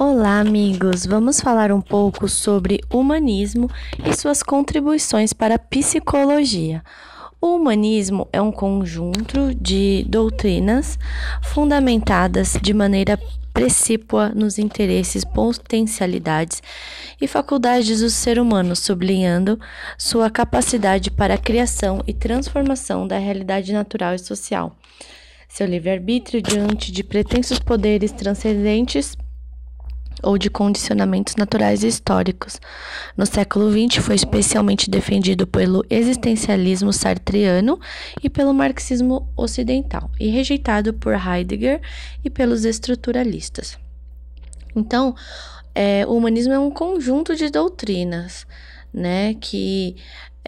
Olá, amigos! Vamos falar um pouco sobre humanismo e suas contribuições para a psicologia. O humanismo é um conjunto de doutrinas fundamentadas de maneira precípua nos interesses, potencialidades e faculdades do ser humano, sublinhando sua capacidade para a criação e transformação da realidade natural e social. Seu livre-arbítrio diante de pretensos poderes transcendentes ou de condicionamentos naturais e históricos. No século XX, foi especialmente defendido pelo existencialismo sartreano e pelo marxismo ocidental, e rejeitado por Heidegger e pelos estruturalistas. Então, é, o humanismo é um conjunto de doutrinas né, que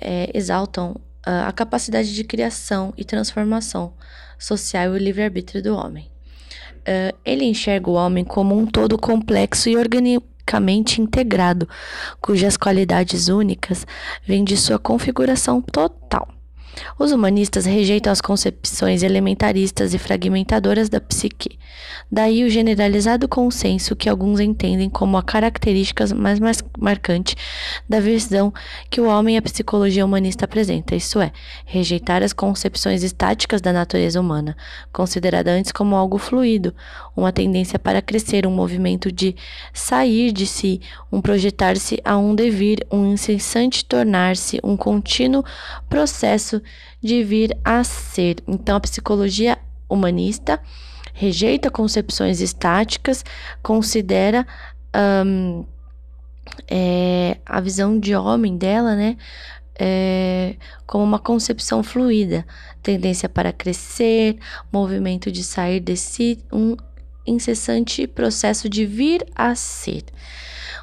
é, exaltam uh, a capacidade de criação e transformação social e o livre-arbítrio do homem. Uh, ele enxerga o homem como um todo complexo e organicamente integrado, cujas qualidades únicas vêm de sua configuração total. Os humanistas rejeitam as concepções elementaristas e fragmentadoras da psique. Daí o generalizado consenso que alguns entendem como a característica mais marcante da visão que o homem e a psicologia humanista apresenta, isto é, rejeitar as concepções estáticas da natureza humana, considerada antes como algo fluido, uma tendência para crescer, um movimento de sair de si, um projetar-se a um devir, um incessante tornar-se, um contínuo processo de vir a ser. Então, a psicologia humanista rejeita concepções estáticas, considera um, é, a visão de homem dela, né? É, como uma concepção fluida, tendência para crescer, movimento de sair de si, um incessante processo de vir a ser.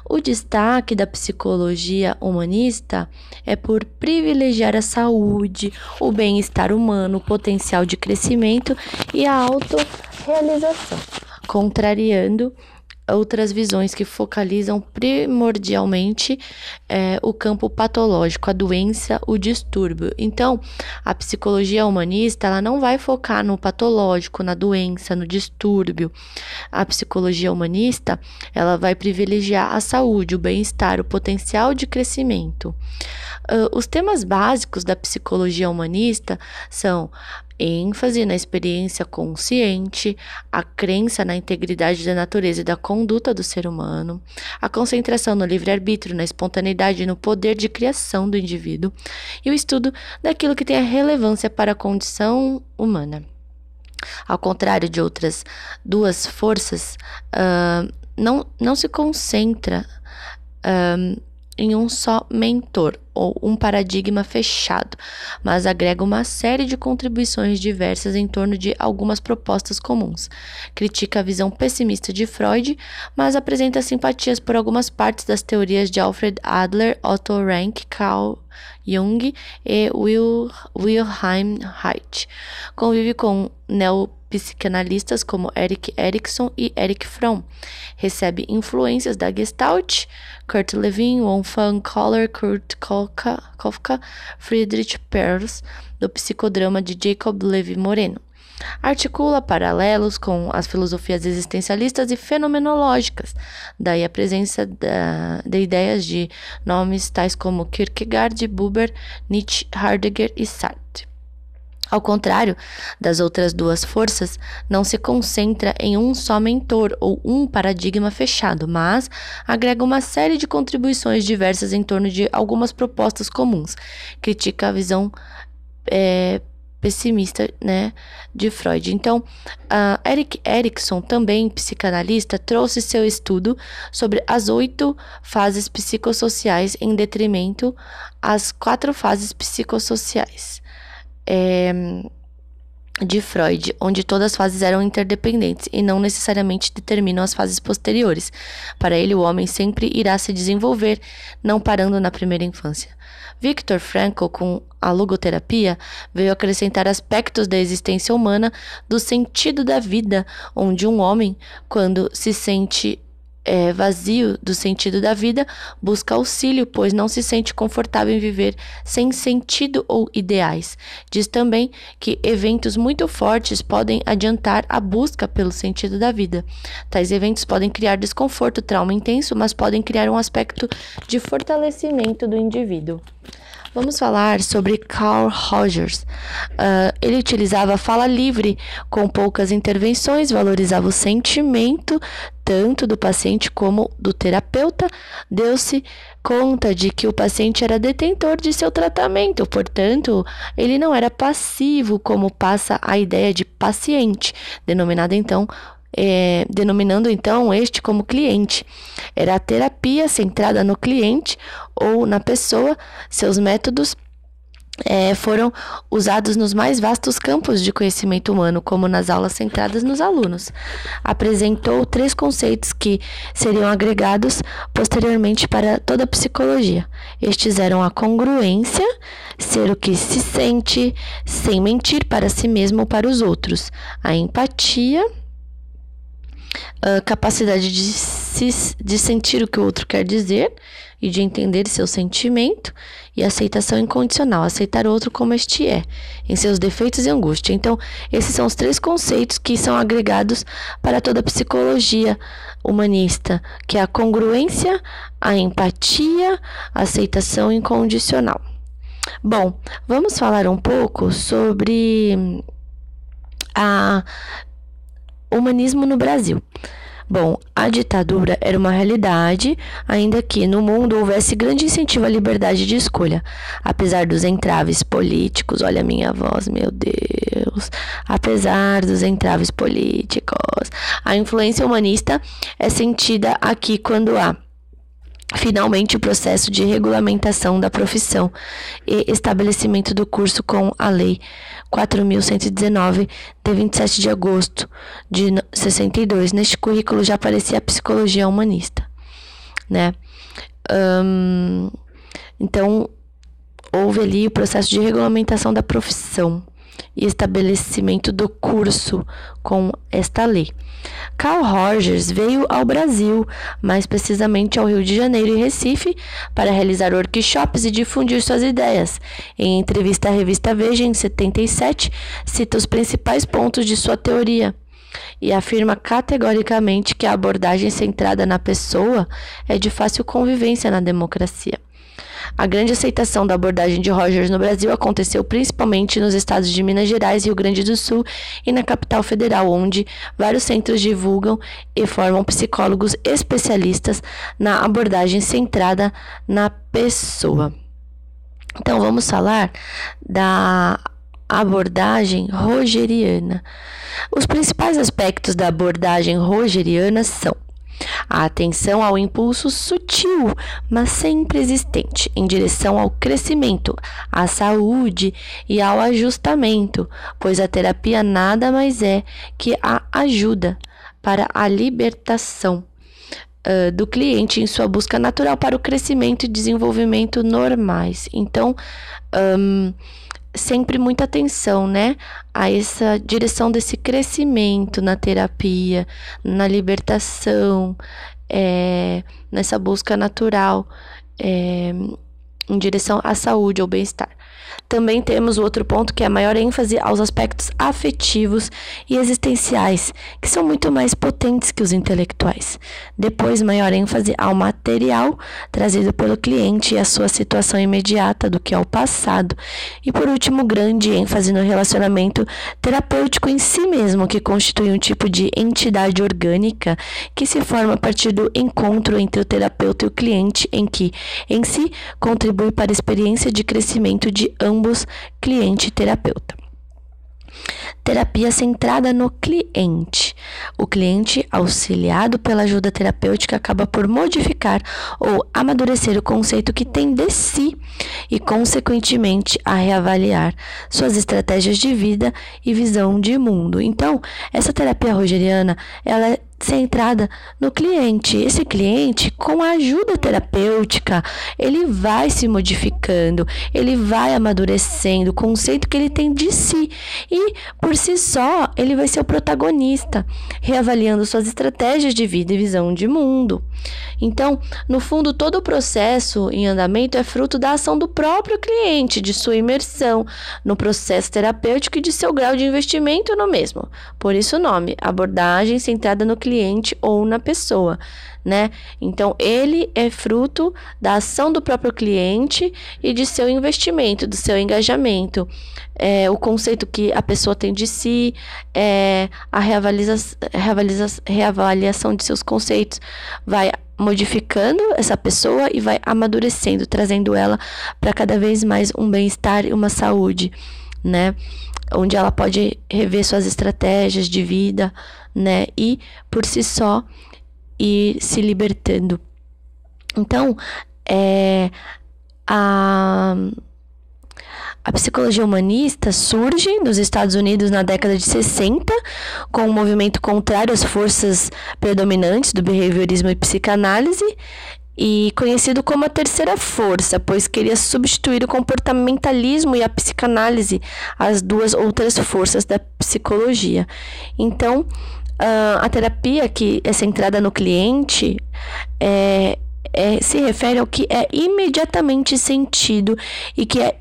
O destaque da psicologia humanista é por privilegiar a saúde, o bem-estar humano, o potencial de crescimento e a autorrealização, contrariando outras visões que focalizam primordialmente é, o campo patológico, a doença, o distúrbio. Então, a psicologia humanista ela não vai focar no patológico, na doença, no distúrbio. A psicologia humanista ela vai privilegiar a saúde, o bem-estar, o potencial de crescimento. Uh, os temas básicos da psicologia humanista são ênfase na experiência consciente, a crença na integridade da natureza e da conduta do ser humano, a concentração no livre-arbítrio, na espontaneidade e no poder de criação do indivíduo, e o estudo daquilo que tem a relevância para a condição humana. Ao contrário de outras duas forças, uh, não, não se concentra uh, em um só mentor ou um paradigma fechado, mas agrega uma série de contribuições diversas em torno de algumas propostas comuns. Critica a visão pessimista de Freud, mas apresenta simpatias por algumas partes das teorias de Alfred Adler, Otto Rank, Carl Jung e Wilhelm Reich. Convive com neopsicanalistas como Eric Erikson e Eric Fromm. Recebe influências da Gestalt, Kurt Lewin, Wolfgang Kohler, Kurt Kafka, Friedrich Perls, do psicodrama de Jacob Levi Moreno. Articula paralelos com as filosofias existencialistas e fenomenológicas, daí a presença da, de ideias de nomes tais como Kierkegaard, Buber, Nietzsche, Heidegger e Sartre. Ao contrário das outras duas forças, não se concentra em um só mentor ou um paradigma fechado, mas agrega uma série de contribuições diversas em torno de algumas propostas comuns. Critica a visão é, pessimista, né, de Freud. Então, Eric Erikson, também psicanalista, trouxe seu estudo sobre as oito fases psicossociais em detrimento às quatro fases psicossociais. É, de Freud, onde todas as fases eram interdependentes e não necessariamente determinam as fases posteriores. Para ele, o homem sempre irá se desenvolver, não parando na primeira infância. Viktor Frankl, com a logoterapia, veio acrescentar aspectos da existência humana, do sentido da vida, onde um homem, quando se sente é, vazio do sentido da vida, busca auxílio, pois não se sente confortável em viver sem sentido ou ideais. Diz também que eventos muito fortes podem adiantar a busca pelo sentido da vida. Tais eventos podem criar desconforto, trauma intenso, mas podem criar um aspecto de fortalecimento do indivíduo. Vamos falar sobre Carl Rogers. Uh, ele utilizava fala livre, com poucas intervenções, valorizava o sentimento tanto do paciente como do terapeuta. Deu-se conta de que o paciente era detentor de seu tratamento, portanto, ele não era passivo, como passa a ideia de paciente, denominada então é, denominando então este como cliente. Era a terapia centrada no cliente ou na pessoa, seus métodos é, foram usados nos mais vastos campos de conhecimento humano, como nas aulas centradas nos alunos. Apresentou três conceitos que seriam agregados posteriormente para toda a psicologia. Estes eram a congruência, ser o que se sente, sem mentir para si mesmo ou para os outros, a empatia uh, capacidade de, se, de sentir o que o outro quer dizer e de entender seu sentimento e aceitação incondicional, aceitar o outro como este é, em seus defeitos e angústia. Então, esses são os três conceitos que são agregados para toda a psicologia humanista, que é a congruência, a empatia, a aceitação incondicional. Bom, vamos falar um pouco sobre a humanismo no Brasil. Bom, a ditadura era uma realidade, ainda que no mundo houvesse grande incentivo à liberdade de escolha. Apesar dos entraves políticos, olha a minha voz, meu Deus. Apesar dos entraves políticos, a influência humanista é sentida aqui quando há Finalmente, o processo de regulamentação da profissão e estabelecimento do curso com a Lei 4.119, de 27 de agosto de 62. Neste currículo já aparecia a psicologia humanista, né? Então, houve ali o processo de regulamentação da profissão e estabelecimento do curso com esta lei. Carl Rogers veio ao Brasil, mais precisamente ao Rio de Janeiro e Recife, para realizar workshops e difundir suas ideias. Em entrevista à revista Veja, em 77, cita os principais pontos de sua teoria e afirma categoricamente que a abordagem centrada na pessoa é de fácil convivência na democracia. A grande aceitação da abordagem de Rogers no Brasil aconteceu principalmente nos estados de Minas Gerais, Rio Grande do Sul e na capital federal, onde vários centros divulgam e formam psicólogos especialistas na abordagem centrada na pessoa. Então vamos falar da abordagem rogeriana. Os principais aspectos da abordagem rogeriana são a atenção ao impulso sutil, mas sempre existente, em direção ao crescimento, à saúde e ao ajustamento, pois a terapia nada mais é que a ajuda para a libertação uh, do cliente em sua busca natural para o crescimento e desenvolvimento normais. Então, um, sempre muita atenção, né, a essa direção desse crescimento na terapia, na libertação, é, nessa busca natural é, em direção à saúde, ao bem-estar. Também temos o outro ponto que é a maior ênfase aos aspectos afetivos e existenciais, que são muito mais potentes que os intelectuais. Depois, maior ênfase ao material trazido pelo cliente e a sua situação imediata do que ao passado. E por último, grande ênfase no relacionamento terapêutico em si mesmo, que constitui um tipo de entidade orgânica que se forma a partir do encontro entre o terapeuta e o cliente, em que, em si, contribui para a experiência de crescimento de ambos, cliente e terapeuta. Terapia centrada no cliente. O cliente, auxiliado pela ajuda terapêutica, acaba por modificar ou amadurecer o conceito que tem de si e, consequentemente, a reavaliar suas estratégias de vida e visão de mundo. Então, essa terapia rogeriana, ela centrada no cliente. Esse cliente, com a ajuda terapêutica, ele vai se modificando, ele vai amadurecendo o conceito que ele tem de si e, por si só, ele vai ser o protagonista, reavaliando suas estratégias de vida e visão de mundo. Então, no fundo, todo o processo em andamento é fruto da ação do próprio cliente, de sua imersão no processo terapêutico e de seu grau de investimento no mesmo. Por isso o nome, abordagem centrada no cliente ou na pessoa, né? Então, ele é fruto da ação do próprio cliente e de seu investimento, do seu engajamento. É, o conceito que a pessoa tem de si, é, a reavaliza, reavaliação de seus conceitos vai modificando essa pessoa e vai amadurecendo, trazendo ela para cada vez mais um bem-estar e uma saúde, né? Onde ela pode rever suas estratégias de vida, né? E por si só ir se libertando. Então, é, a a psicologia humanista surge nos Estados Unidos na década de 60, com um movimento contrário às forças predominantes do behaviorismo e psicanálise, e conhecido como a terceira força, pois queria substituir o comportamentalismo e a psicanálise, as duas outras forças da psicologia. Então, a terapia que é centrada no cliente é, é, se refere ao que é imediatamente sentido e que é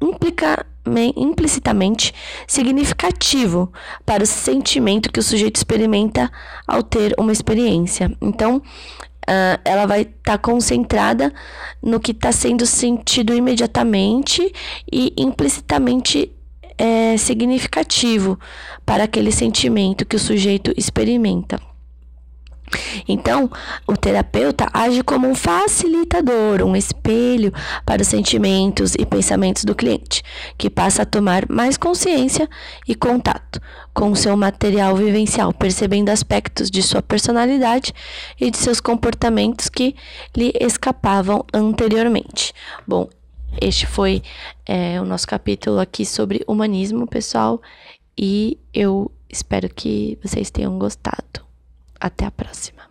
implica, implicitamente significativo para o sentimento que o sujeito experimenta ao ter uma experiência. Então, uh, ela vai estar tá concentrada no que está sendo sentido imediatamente e implicitamente é, significativo para aquele sentimento que o sujeito experimenta. Então, o terapeuta age como um facilitador, um espelho para os sentimentos e pensamentos do cliente, que passa a tomar mais consciência e contato com o seu material vivencial, percebendo aspectos de sua personalidade e de seus comportamentos que lhe escapavam anteriormente. Bom, este foi é, o nosso capítulo aqui sobre humanismo, pessoal, e eu espero que vocês tenham gostado. Até a próxima.